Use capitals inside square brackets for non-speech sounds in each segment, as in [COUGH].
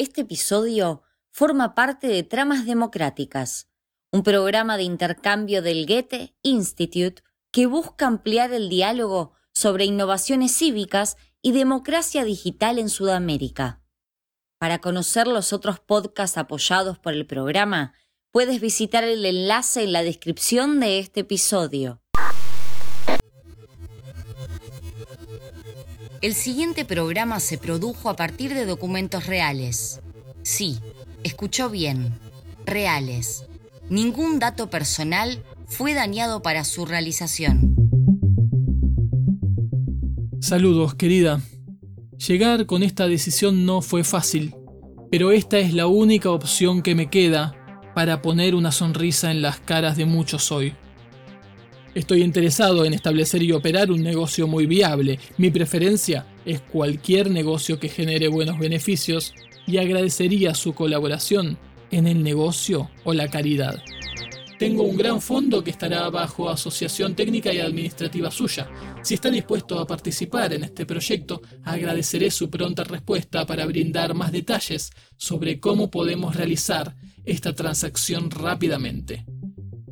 Este episodio forma parte de Tramas Democráticas, un programa de intercambio del Goethe Institute que busca ampliar el diálogo sobre innovaciones cívicas y democracia digital en Sudamérica. Para conocer los otros podcasts apoyados por el programa, puedes visitar el enlace en la descripción de este episodio. El siguiente programa se produjo a partir de documentos reales. Sí, escuchó bien, reales. Ningún dato personal fue dañado para su realización. Saludos, querida. Llegar con esta decisión no fue fácil, pero esta es la única opción que me queda para poner una sonrisa en las caras de muchos hoy. Estoy interesado en establecer y operar un negocio muy viable. Mi preferencia es cualquier negocio que genere buenos beneficios y agradecería su colaboración en el negocio o la caridad. Tengo un gran fondo que estará bajo asociación técnica y administrativa suya. Si está dispuesto a participar en este proyecto, agradeceré su pronta respuesta para brindar más detalles sobre cómo podemos realizar esta transacción rápidamente.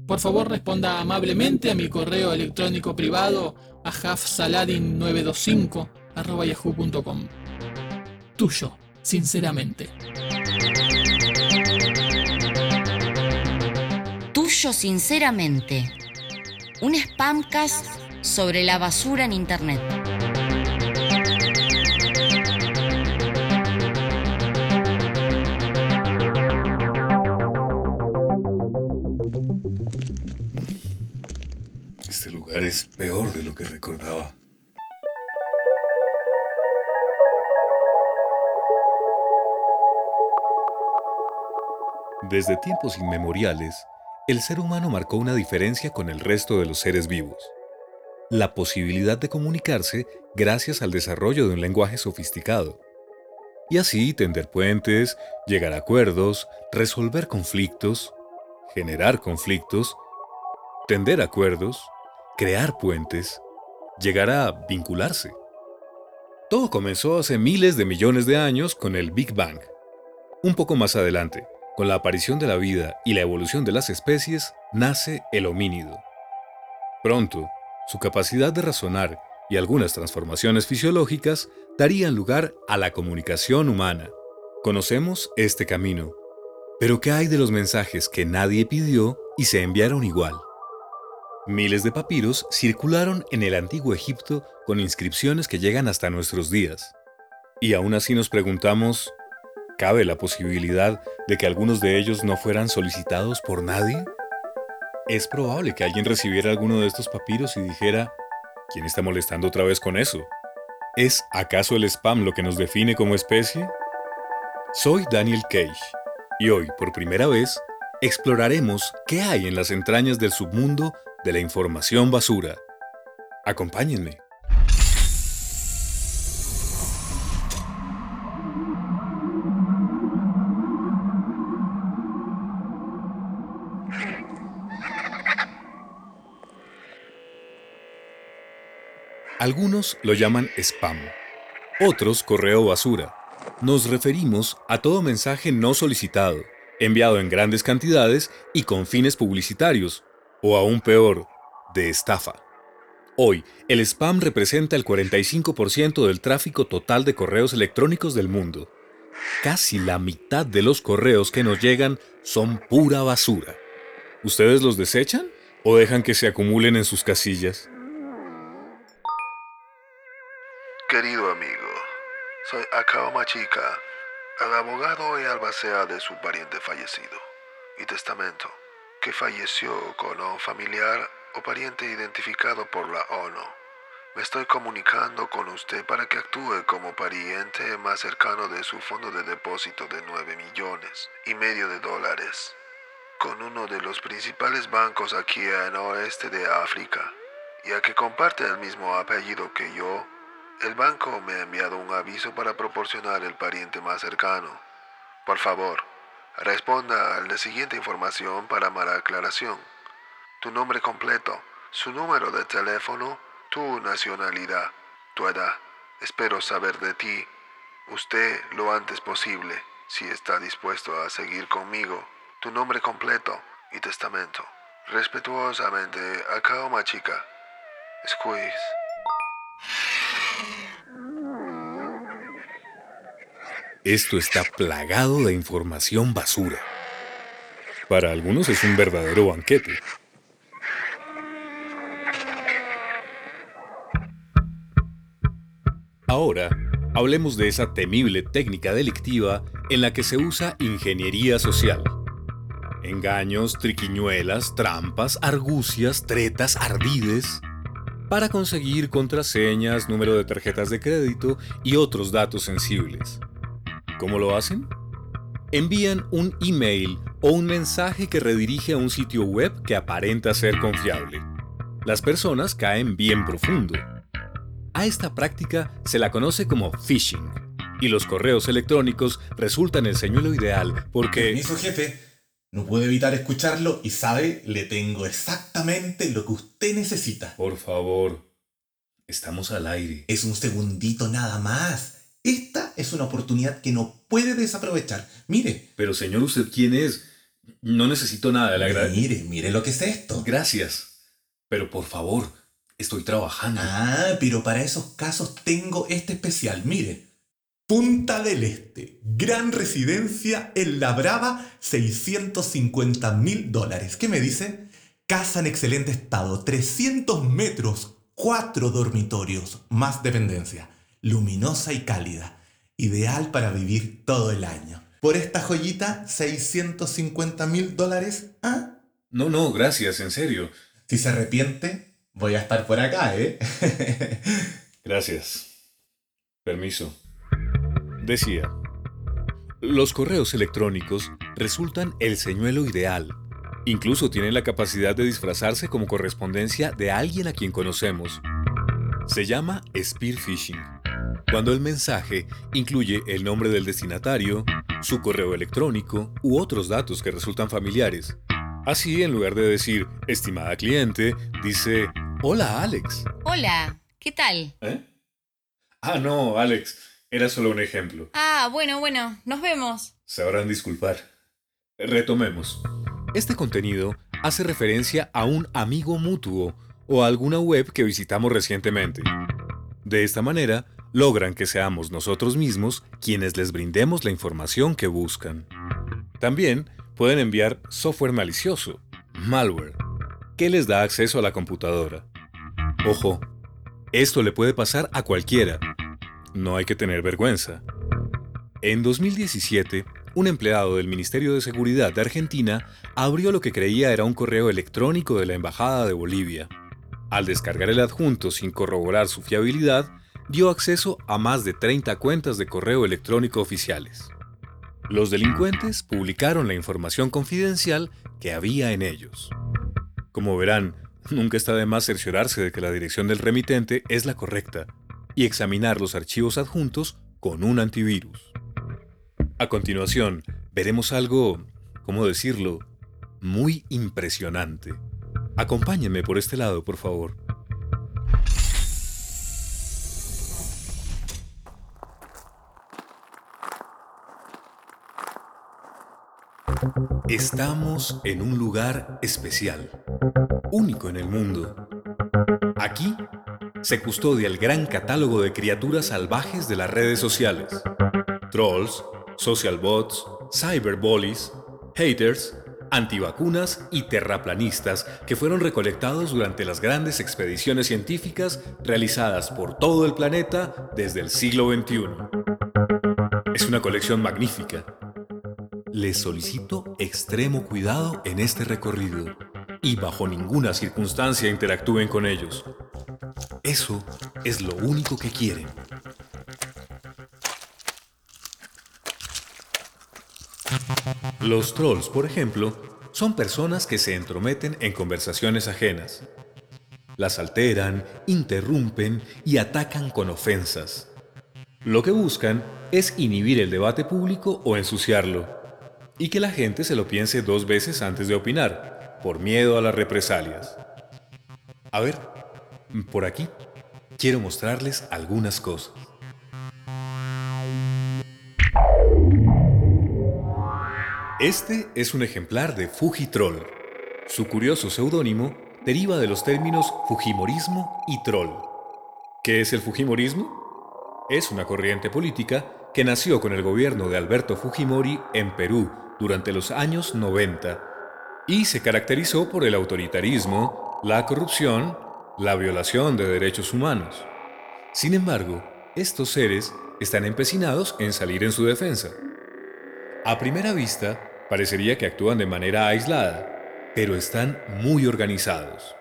Por favor, responda amablemente a mi correo electrónico privado a hafsaladin925.yahoo.com. Tuyo, sinceramente. Tuyo, sinceramente. Un spamcast sobre la basura en Internet. Es peor de lo que recordaba. Desde tiempos inmemoriales, el ser humano marcó una diferencia con el resto de los seres vivos. La posibilidad de comunicarse gracias al desarrollo de un lenguaje sofisticado. Y así tender puentes, llegar a acuerdos, resolver conflictos, generar conflictos, tender acuerdos, crear puentes, llegar a vincularse. Todo comenzó hace miles de millones de años con el Big Bang. Un poco más adelante, con la aparición de la vida y la evolución de las especies, nace el homínido. Pronto, su capacidad de razonar y algunas transformaciones fisiológicas darían lugar a la comunicación humana. Conocemos este camino. Pero ¿qué hay de los mensajes que nadie pidió y se enviaron igual? Miles de papiros circularon en el antiguo Egipto con inscripciones que llegan hasta nuestros días. Y aún así nos preguntamos, ¿cabe la posibilidad de que algunos de ellos no fueran solicitados por nadie? Es probable que alguien recibiera alguno de estos papiros y dijera, ¿quién está molestando otra vez con eso? ¿Es acaso el spam lo que nos define como especie? Soy Daniel Cage y hoy, por primera vez, exploraremos qué hay en las entrañas del submundo de la información basura. Acompáñenme. Algunos lo llaman spam, otros correo basura. Nos referimos a todo mensaje no solicitado, enviado en grandes cantidades y con fines publicitarios, o aún peor, de estafa. Hoy, el spam representa el 45% del tráfico total de correos electrónicos del mundo. Casi la mitad de los correos que nos llegan son pura basura. ¿Ustedes los desechan o dejan que se acumulen en sus casillas? Querido amigo, soy Akao Machika, el abogado y albacea de su pariente fallecido, y testamento que falleció con un familiar o pariente identificado por la ONU. Me estoy comunicando con usted para que actúe como pariente más cercano de su fondo de depósito de 9 millones y medio de dólares, con uno de los principales bancos aquí en oeste de África, ya que comparte el mismo apellido que yo. El banco me ha enviado un aviso para proporcionar el pariente más cercano. Por favor, Responda a la siguiente información para mala aclaración. Tu nombre completo, su número de teléfono, tu nacionalidad, tu edad. Espero saber de ti, usted lo antes posible. si está dispuesto a seguir conmigo. Tu nombre completo y testamento. Respetuosamente, Akao Machika. Squeeze. Esto está plagado de información basura. Para algunos es un verdadero banquete. Ahora, hablemos de esa temible técnica delictiva en la que se usa ingeniería social. Engaños, triquiñuelas, trampas, argucias, tretas, ardides, para conseguir contraseñas, número de tarjetas de crédito y otros datos sensibles. ¿Cómo lo hacen? Envían un email o un mensaje que redirige a un sitio web que aparenta ser confiable. Las personas caen bien profundo. A esta práctica se la conoce como phishing, y los correos electrónicos resultan el señuelo ideal porque... Permiso, jefe. No puedo evitar escucharlo y sabe, le tengo exactamente lo que usted necesita. Por favor, estamos al aire. Es un segundito nada más. Esta es una oportunidad que no puede desaprovechar. Mire. Pero señor, ¿usted quién es? No necesito nada, le agradezco. Mire, mire lo que es esto. Gracias. Pero por favor, estoy trabajando. Ah, pero para esos casos tengo este especial. Mire. Punta del Este, gran residencia en La Brava, 650 mil dólares. ¿Qué me dice? Casa en excelente estado, 300 metros, 4 dormitorios, más dependencia, luminosa y cálida, ideal para vivir todo el año. Por esta joyita, 650 mil dólares, ¿ah? No, no, gracias, en serio. Si se arrepiente, voy a estar por acá, ¿eh? [LAUGHS] Gracias. Permiso. Decía, los correos electrónicos resultan el señuelo ideal. Incluso tienen la capacidad de disfrazarse como correspondencia de alguien a quien conocemos. Se llama spear phishing, cuando el mensaje incluye el nombre del destinatario, su correo electrónico u otros datos que resultan familiares. Así, en lugar de decir, estimada cliente, dice, hola Alex. Hola, ¿qué tal? ¿Eh? Ah, no, Alex. Era solo un ejemplo. Ah, bueno, bueno, nos vemos. Sabrán disculpar. Retomemos. Este contenido hace referencia a un amigo mutuo o a alguna web que visitamos recientemente. De esta manera, logran que seamos nosotros mismos quienes les brindemos la información que buscan. También pueden enviar software malicioso, malware, que les da acceso a la computadora. Ojo, esto le puede pasar a cualquiera. No hay que tener vergüenza. En 2017, un empleado del Ministerio de Seguridad de Argentina abrió lo que creía era un correo electrónico de la Embajada de Bolivia. Al descargar el adjunto sin corroborar su fiabilidad, dio acceso a más de 30 cuentas de correo electrónico oficiales. Los delincuentes publicaron la información confidencial que había en ellos. Como verán, nunca está de más cerciorarse de que la dirección del remitente es la correcta y examinar los archivos adjuntos con un antivirus. A continuación, veremos algo, ¿cómo decirlo?, muy impresionante. Acompáñenme por este lado, por favor. Estamos en un lugar especial, único en el mundo. Aquí se custodia el gran catálogo de criaturas salvajes de las redes sociales. Trolls, social bots, cyberbullies, haters, antivacunas y terraplanistas que fueron recolectados durante las grandes expediciones científicas realizadas por todo el planeta desde el siglo XXI. Es una colección magnífica. Les solicito extremo cuidado en este recorrido y bajo ninguna circunstancia interactúen con ellos. Eso es lo único que quieren. Los trolls, por ejemplo, son personas que se entrometen en conversaciones ajenas. Las alteran, interrumpen y atacan con ofensas. Lo que buscan es inhibir el debate público o ensuciarlo, y que la gente se lo piense dos veces antes de opinar, por miedo a las represalias. A ver, por aquí quiero mostrarles algunas cosas. Este es un ejemplar de Fujitroll. Su curioso seudónimo deriva de los términos Fujimorismo y Troll. ¿Qué es el Fujimorismo? Es una corriente política que nació con el gobierno de Alberto Fujimori en Perú durante los años 90 y se caracterizó por el autoritarismo, la corrupción, la violación de derechos humanos. Sin embargo, estos seres están empecinados en salir en su defensa. A primera vista, parecería que actúan de manera aislada, pero están muy organizados.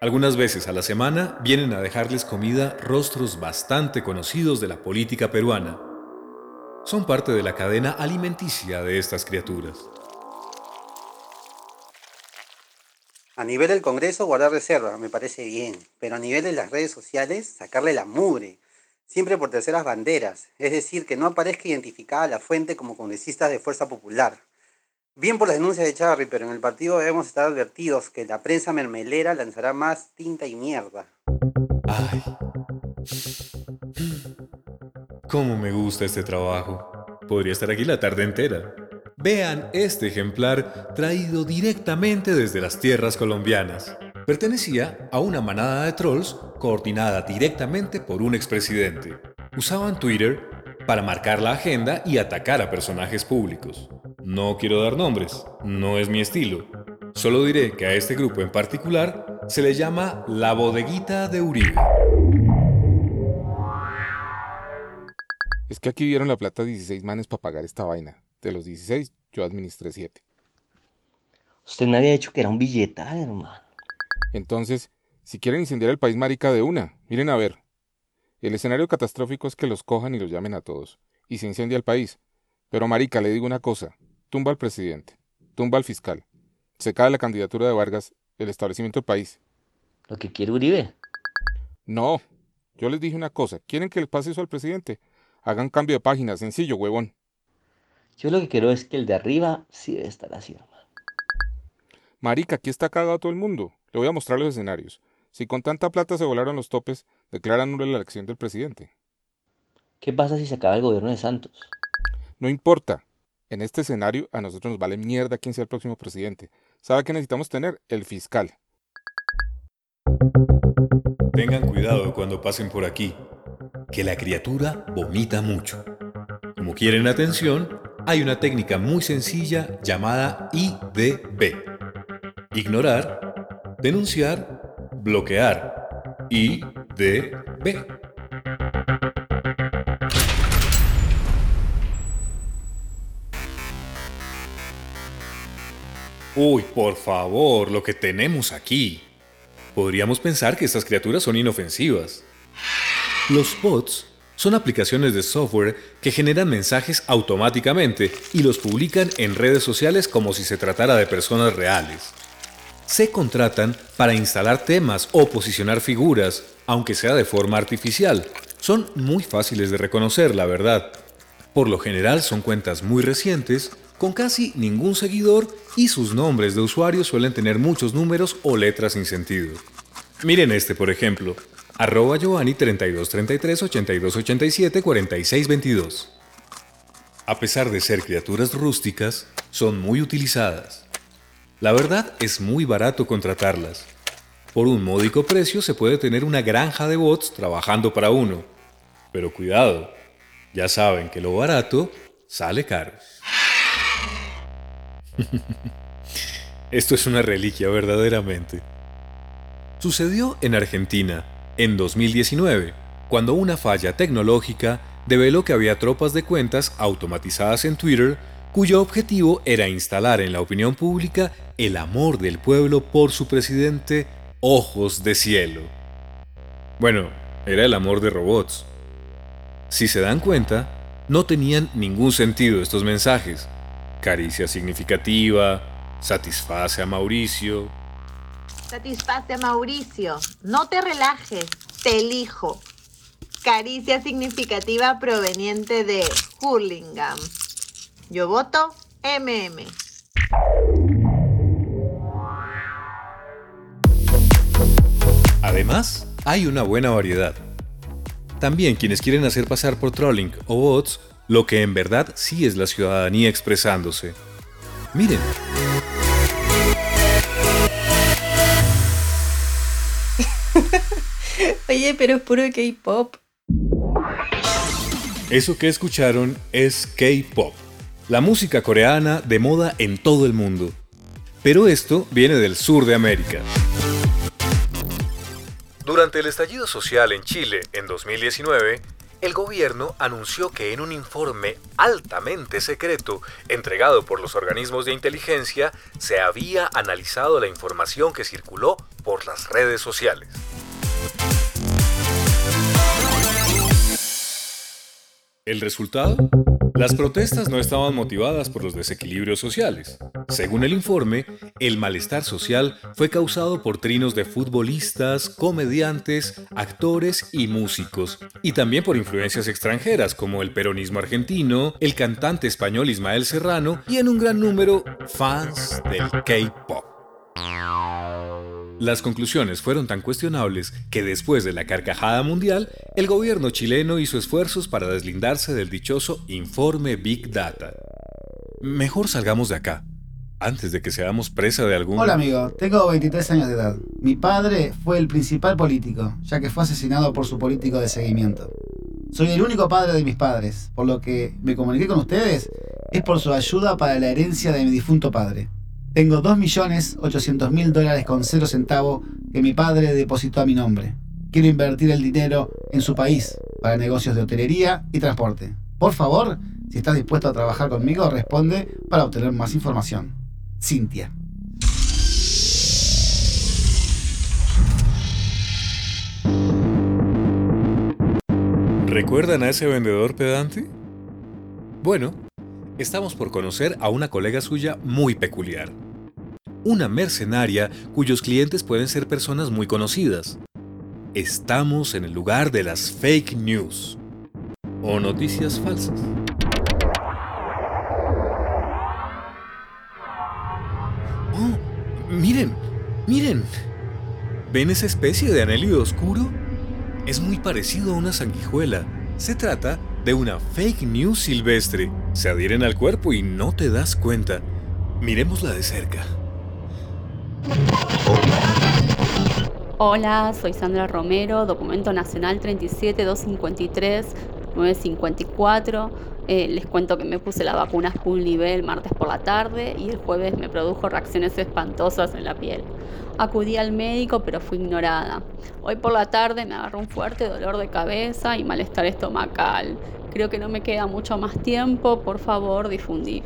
Algunas veces a la semana vienen a dejarles comida rostros bastante conocidos de la política peruana. Son parte de la cadena alimenticia de estas criaturas. A nivel del Congreso, guardar reserva, me parece bien, pero a nivel de las redes sociales, sacarle la mugre, siempre por terceras banderas, es decir, que no aparezca identificada la fuente como congresista de Fuerza Popular. Bien por las denuncias de Charry, pero en el partido debemos estar advertidos que la prensa mermelera lanzará más tinta y mierda. Ay. Cómo me gusta este trabajo. Podría estar aquí la tarde entera. Vean este ejemplar traído directamente desde las tierras colombianas. Pertenecía a una manada de trolls coordinada directamente por un expresidente. Usaban Twitter para marcar la agenda y atacar a personajes públicos. No quiero dar nombres, no es mi estilo. Solo diré que a este grupo en particular se le llama la bodeguita de Uribe. Es que aquí vieron la plata 16 manes para pagar esta vaina. De los 16, yo administré 7. Usted me había dicho que era un billetal, hermano. Entonces, si quieren incendiar el país marica de una, miren a ver. El escenario catastrófico es que los cojan y los llamen a todos. Y se incendia el país. Pero marica, le digo una cosa. Tumba al presidente. Tumba al fiscal. Se cae la candidatura de Vargas, el establecimiento del país. Lo que quiere Uribe. No. Yo les dije una cosa. ¿Quieren que les pase eso al presidente? Hagan cambio de página, sencillo, huevón. Yo lo que quiero es que el de arriba sí debe estar así, hermano. Marica, aquí está cagado todo el mundo. Le voy a mostrar los escenarios. Si con tanta plata se volaron los topes, declaran nula la elección del presidente. ¿Qué pasa si se acaba el gobierno de Santos? No importa. En este escenario a nosotros nos vale mierda quién sea el próximo presidente. ¿Sabe qué necesitamos tener? El fiscal. Tengan cuidado cuando pasen por aquí, que la criatura vomita mucho. Como quieren atención, hay una técnica muy sencilla llamada IDB. Ignorar, denunciar, bloquear. IDB. Uy, por favor, lo que tenemos aquí. Podríamos pensar que estas criaturas son inofensivas. Los bots son aplicaciones de software que generan mensajes automáticamente y los publican en redes sociales como si se tratara de personas reales. Se contratan para instalar temas o posicionar figuras, aunque sea de forma artificial. Son muy fáciles de reconocer, la verdad. Por lo general son cuentas muy recientes, con casi ningún seguidor y sus nombres de usuarios suelen tener muchos números o letras sin sentido. Miren este, por ejemplo, arroba Giovanni 3233 8287 4622. A pesar de ser criaturas rústicas, son muy utilizadas. La verdad es muy barato contratarlas. Por un módico precio se puede tener una granja de bots trabajando para uno. Pero cuidado, ya saben que lo barato sale caro. [LAUGHS] Esto es una reliquia verdaderamente. Sucedió en Argentina, en 2019, cuando una falla tecnológica develó que había tropas de cuentas automatizadas en Twitter cuyo objetivo era instalar en la opinión pública el amor del pueblo por su presidente Ojos de Cielo. Bueno, era el amor de robots. Si se dan cuenta, no tenían ningún sentido estos mensajes. Caricia significativa, satisface a Mauricio. Satisface a Mauricio. No te relajes, te elijo. Caricia significativa proveniente de Hurlingham. Yo voto MM. Además, hay una buena variedad. También quienes quieren hacer pasar por trolling o bots lo que en verdad sí es la ciudadanía expresándose. Miren. Oye, pero es puro K-pop. Eso que escucharon es K-pop, la música coreana de moda en todo el mundo. Pero esto viene del sur de América. Durante el estallido social en Chile en 2019, el gobierno anunció que en un informe altamente secreto entregado por los organismos de inteligencia se había analizado la información que circuló por las redes sociales. ¿El resultado? Las protestas no estaban motivadas por los desequilibrios sociales. Según el informe, el malestar social fue causado por trinos de futbolistas, comediantes, actores y músicos, y también por influencias extranjeras como el peronismo argentino, el cantante español Ismael Serrano y en un gran número fans del K-Pop. Las conclusiones fueron tan cuestionables que después de la carcajada mundial, el gobierno chileno hizo esfuerzos para deslindarse del dichoso informe Big Data. Mejor salgamos de acá, antes de que seamos presa de algún... Hola amigo, tengo 23 años de edad. Mi padre fue el principal político, ya que fue asesinado por su político de seguimiento. Soy el único padre de mis padres, por lo que me comuniqué con ustedes es por su ayuda para la herencia de mi difunto padre. Tengo 2.800.000 dólares con cero centavo que mi padre depositó a mi nombre. Quiero invertir el dinero en su país para negocios de hotelería y transporte. Por favor, si estás dispuesto a trabajar conmigo, responde para obtener más información. Cintia. ¿Recuerdan a ese vendedor pedante? Bueno, estamos por conocer a una colega suya muy peculiar. Una mercenaria cuyos clientes pueden ser personas muy conocidas. Estamos en el lugar de las fake news o noticias falsas. Oh, miren, miren. ¿Ven esa especie de anelio oscuro? Es muy parecido a una sanguijuela. Se trata de una fake news silvestre. Se adhieren al cuerpo y no te das cuenta. Miremosla de cerca. Hola, soy Sandra Romero, documento nacional 37253 954. Eh, les cuento que me puse la vacuna Sputnik el martes por la tarde y el jueves me produjo reacciones espantosas en la piel. Acudí al médico pero fui ignorada. Hoy por la tarde me agarró un fuerte dolor de cabeza y malestar estomacal. Creo que no me queda mucho más tiempo, por favor difundir.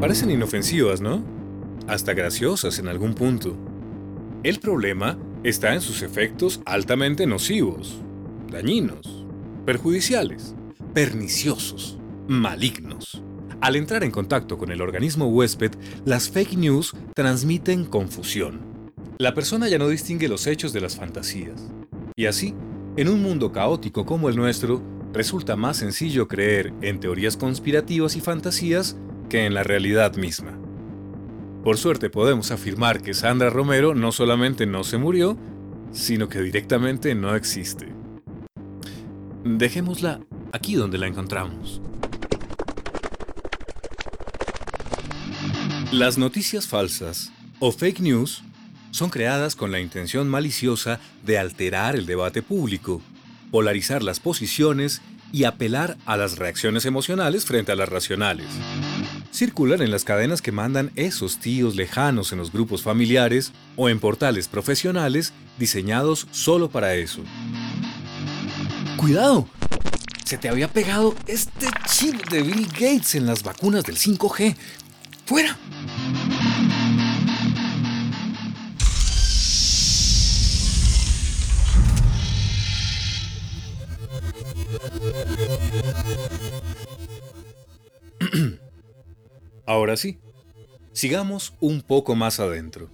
Parecen inofensivas, ¿no? Hasta graciosas en algún punto. El problema está en sus efectos altamente nocivos, dañinos, perjudiciales, perniciosos, malignos. Al entrar en contacto con el organismo huésped, las fake news transmiten confusión. La persona ya no distingue los hechos de las fantasías. Y así, en un mundo caótico como el nuestro, resulta más sencillo creer en teorías conspirativas y fantasías que en la realidad misma. Por suerte podemos afirmar que Sandra Romero no solamente no se murió, sino que directamente no existe. Dejémosla aquí donde la encontramos. Las noticias falsas o fake news son creadas con la intención maliciosa de alterar el debate público, polarizar las posiciones y apelar a las reacciones emocionales frente a las racionales circulan en las cadenas que mandan esos tíos lejanos en los grupos familiares o en portales profesionales diseñados solo para eso. ¡Cuidado! Se te había pegado este chip de Bill Gates en las vacunas del 5G. ¡Fuera! Ahora sí, sigamos un poco más adentro.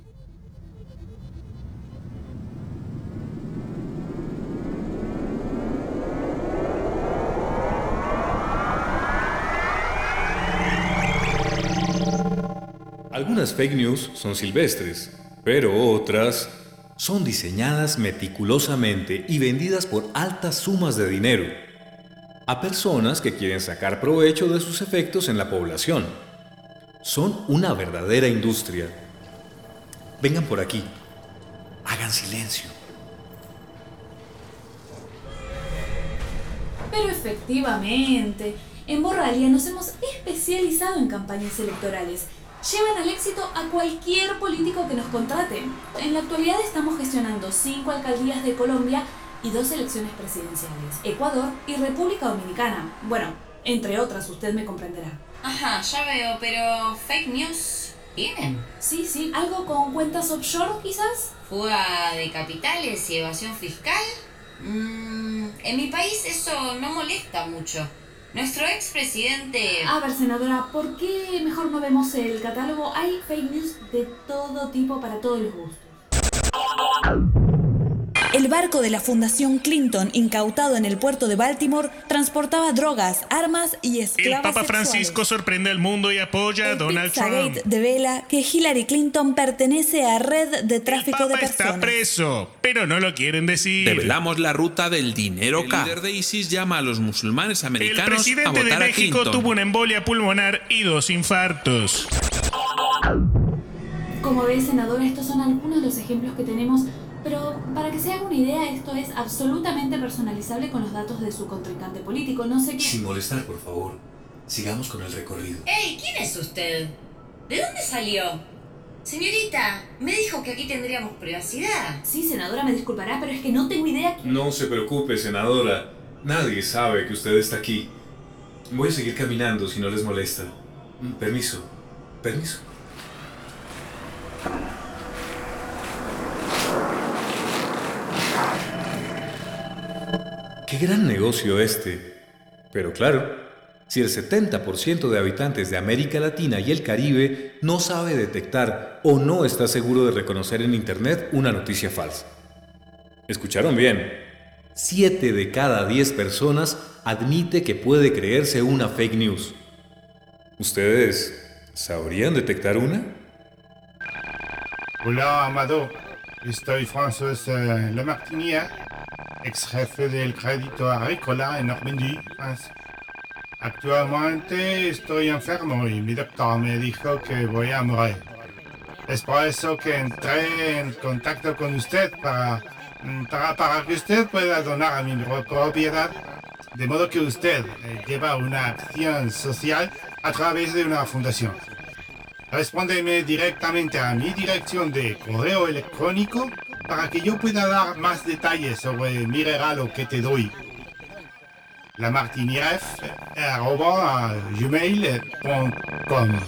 Algunas fake news son silvestres, pero otras son diseñadas meticulosamente y vendidas por altas sumas de dinero. a personas que quieren sacar provecho de sus efectos en la población. Son una verdadera industria. Vengan por aquí. Hagan silencio. Pero efectivamente, en Borralia nos hemos especializado en campañas electorales. Llevan al éxito a cualquier político que nos contrate. En la actualidad estamos gestionando cinco alcaldías de Colombia y dos elecciones presidenciales, Ecuador y República Dominicana. Bueno, entre otras, usted me comprenderá. Ajá, ya veo, pero fake news tienen. Sí, sí, algo con cuentas offshore quizás. Fuga de capitales y evasión fiscal. Mm, en mi país eso no molesta mucho. Nuestro expresidente... A ver, senadora, ¿por qué mejor no vemos el catálogo? Hay fake news de todo tipo para todos los gustos. El barco de la Fundación Clinton, incautado en el puerto de Baltimore, transportaba drogas, armas y El esclavos Papa sexuales. Francisco sorprende al mundo y apoya a Donald Trump. Pizzagate devela que Hillary Clinton pertenece a red de tráfico de Está preso, pero no lo quieren decir. Develamos la ruta del dinero K. El líder de ISIS llama a los musulmanes El americanos a presidente de votar a México Clinton. tuvo una embolia pulmonar y dos infartos. Como ve, senadora, estos son algunos de los ejemplos que tenemos, pero para que se haga una idea, esto es absolutamente personalizable con los datos de su contrincante político. No sé qué... Sin molestar, por favor. Sigamos con el recorrido. ¡Ey! ¿Quién es usted? ¿De dónde salió? Señorita, me dijo que aquí tendríamos privacidad. Sí, senadora, me disculpará, pero es que no tengo idea No se preocupe, senadora. Nadie sabe que usted está aquí. Voy a seguir caminando si no les molesta. Mm, Permiso. Permiso. Qué gran negocio este. Pero claro, si el 70% de habitantes de América Latina y el Caribe no sabe detectar o no está seguro de reconocer en Internet una noticia falsa. ¿Escucharon bien? 7 de cada 10 personas admite que puede creerse una fake news. ¿Ustedes sabrían detectar una? Hola, Amado. Estoy François eh, Lamartinière, ex jefe del Crédito Agrícola en Normandie, France. Actualmente estoy enfermo y mi doctor me dijo que voy a morir. Es por eso que entré en contacto con usted para, mm, para, para que usted pueda donar a mi propiedad, de modo que usted eh, lleva una acción social a través de una fundación. Respóndeme directamente a mi dirección de correo electrónico para que yo pueda dar más detalles sobre mi regalo que te doy. lamartinieref.gmail.com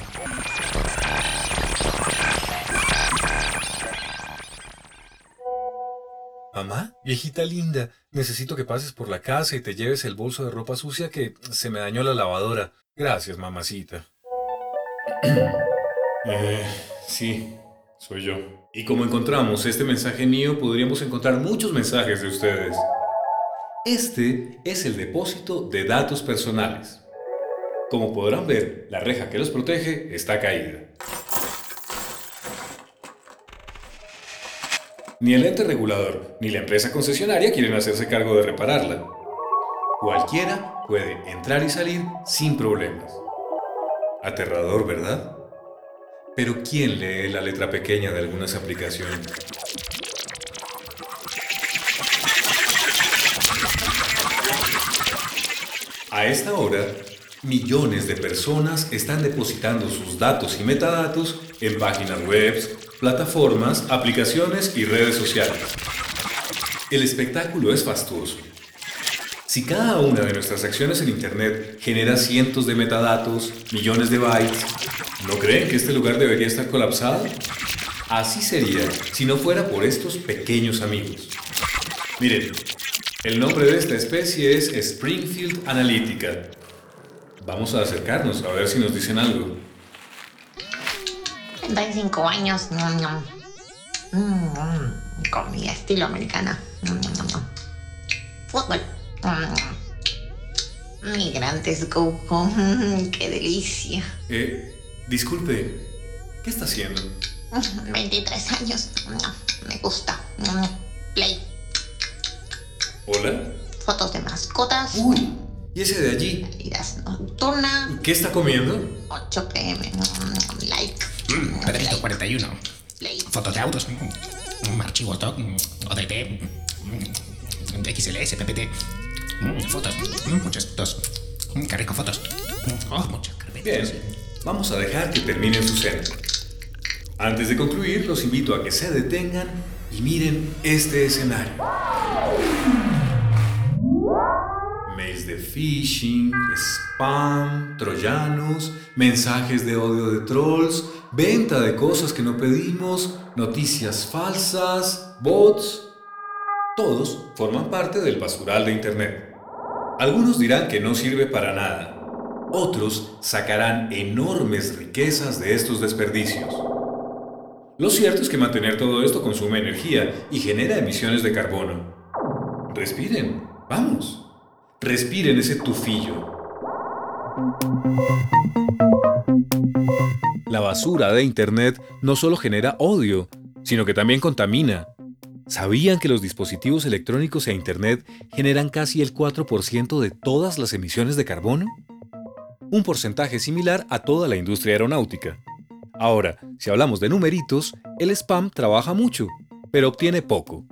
Mamá, viejita linda, necesito que pases por la casa y te lleves el bolso de ropa sucia que se me dañó la lavadora. Gracias, mamacita. eh, sí, soy yo. Y como encontramos este mensaje mío, podríamos encontrar muchos mensajes de ustedes. Este es el depósito de datos personales. Como podrán ver, la reja que los protege está caída. Ni el ente regulador ni la empresa concesionaria quieren hacerse cargo de repararla. Cualquiera puede entrar y salir sin problemas. Aterrador, ¿verdad? Pero ¿quién lee la letra pequeña de algunas aplicaciones? A esta hora, millones de personas están depositando sus datos y metadatos en páginas web, plataformas, aplicaciones y redes sociales. El espectáculo es fastuoso. Si cada una de nuestras acciones en Internet genera cientos de metadatos, millones de bytes, ¿no creen que este lugar debería estar colapsado? Así sería si no fuera por estos pequeños amigos. Miren, el nombre de esta especie es Springfield Analytica. Vamos a acercarnos a ver si nos dicen algo. 35 años. ñam, ñam. Mm, comida estilo americana. Fútbol. Mm. Migrantes go home. [LAUGHS] Qué delicia. Eh, disculpe, ¿qué está haciendo? Mm, 23 años. Me gusta. Mm, Play. ¿Hola? Fotos de mascotas. Uy, ¿Y ese de allí? Salidas nocturna, ¿Qué está comiendo? 8 pm, like. Mm, Pedrito 41. Fotos de autos. mm, Archivos doc. mm, ODT. XLS, PPT. Fotos. Muchas fotos. Qué rico fotos. Oh, muchas carpetas. Bien, vamos a dejar que terminen su cena. Antes de concluir, los invito a que se detengan y miren este escenario. Mails de phishing, spam, troyanos, mensajes de odio de trolls, venta de cosas que no pedimos, noticias falsas, bots. Todos forman parte del basural de Internet. Algunos dirán que no sirve para nada. Otros sacarán enormes riquezas de estos desperdicios. Lo cierto es que mantener todo esto consume energía y genera emisiones de carbono. Respiren, vamos. Respiren ese tufillo. La basura de Internet no solo genera odio, sino que también contamina. ¿Sabían que los dispositivos electrónicos e Internet generan casi el 4% de todas las emisiones de carbono? Un porcentaje similar a toda la industria aeronáutica. Ahora, si hablamos de numeritos, el spam trabaja mucho, pero obtiene poco.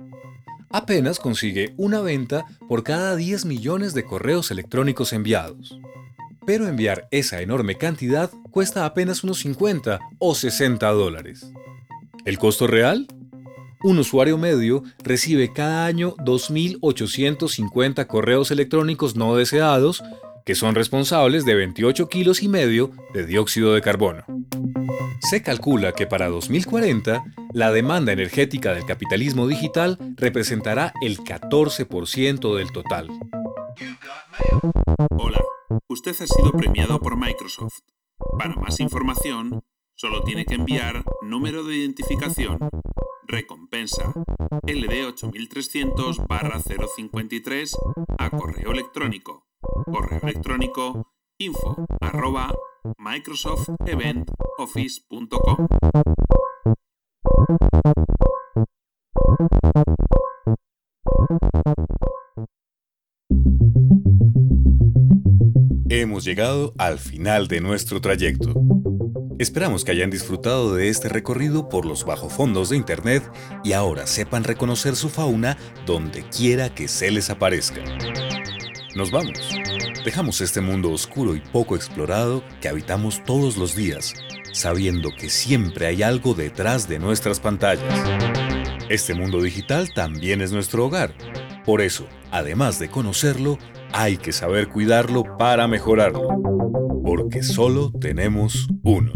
Apenas consigue una venta por cada 10 millones de correos electrónicos enviados. Pero enviar esa enorme cantidad cuesta apenas unos 50 o 60 dólares. ¿El costo real? Un usuario medio recibe cada año 2.850 correos electrónicos no deseados que son responsables de 28 kilos y medio de dióxido de carbono. Se calcula que para 2040 la demanda energética del capitalismo digital representará el 14% del total. Hola, usted ha sido premiado por Microsoft. Para más información, solo tiene que enviar número de identificación, recompensa LD8300-053 a correo electrónico. Correo electrónico info arroba. Hemos llegado al final de nuestro trayecto. Esperamos que hayan disfrutado de este recorrido por los bajofondos de Internet y ahora sepan reconocer su fauna donde quiera que se les aparezca. Nos vamos. Dejamos este mundo oscuro y poco explorado que habitamos todos los días, sabiendo que siempre hay algo detrás de nuestras pantallas. Este mundo digital también es nuestro hogar. Por eso, además de conocerlo, hay que saber cuidarlo para mejorarlo. Porque solo tenemos uno.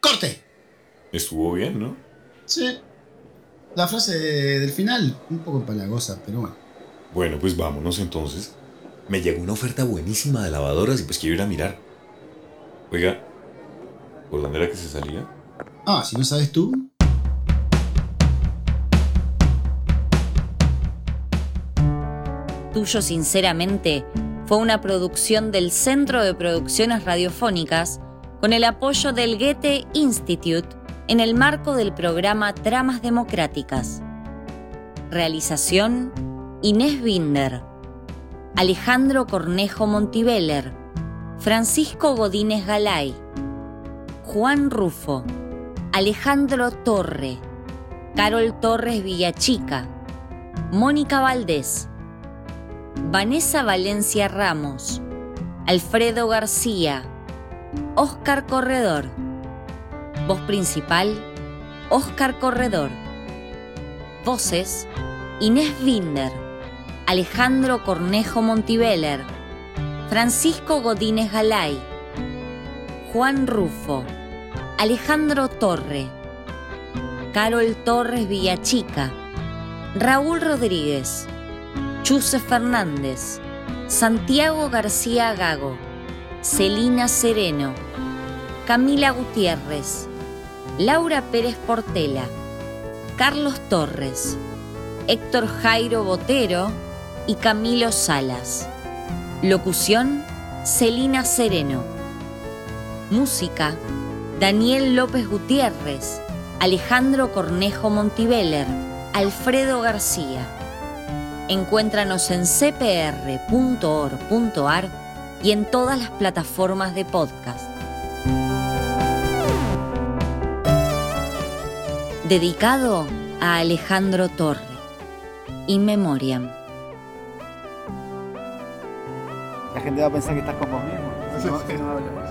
¡Corte! Estuvo bien, ¿no? Sí. La frase del final, un poco empalagosa, pero bueno. Bueno, pues vámonos entonces. Me llegó una oferta buenísima de lavadoras y pues quiero ir a mirar. Oiga, ¿por dónde era que se salía? Ah, si no sabes tú. Tuyo Sinceramente fue una producción del Centro de Producciones Radiofónicas con el apoyo del Goethe Institute en el marco del programa Tramas Democráticas. Realización Inés Binder, Alejandro Cornejo Montiveller, Francisco Godínez Galay, Juan Rufo, Alejandro Torre, Carol Torres Villachica, Mónica Valdés, Vanessa Valencia Ramos, Alfredo García, Óscar Corredor. Voz principal, Óscar Corredor. Voces, Inés Binder, Alejandro Cornejo Montiveller, Francisco Godínez Galay, Juan Rufo, Alejandro Torre, Carol Torres Villachica, Raúl Rodríguez, Chuse Fernández, Santiago García Gago, Celina Sereno, Camila Gutiérrez, Laura Pérez Portela, Carlos Torres, Héctor Jairo Botero y Camilo Salas. Locución, Celina Sereno. Música, Daniel López Gutiérrez, Alejandro Cornejo Montiveller, Alfredo García. Encuéntranos en cpr.org.ar y en todas las plataformas de podcast. Dedicado a Alejandro Torre. In Memoriam. La gente va a pensar que estás con vos mismo. Imposible que te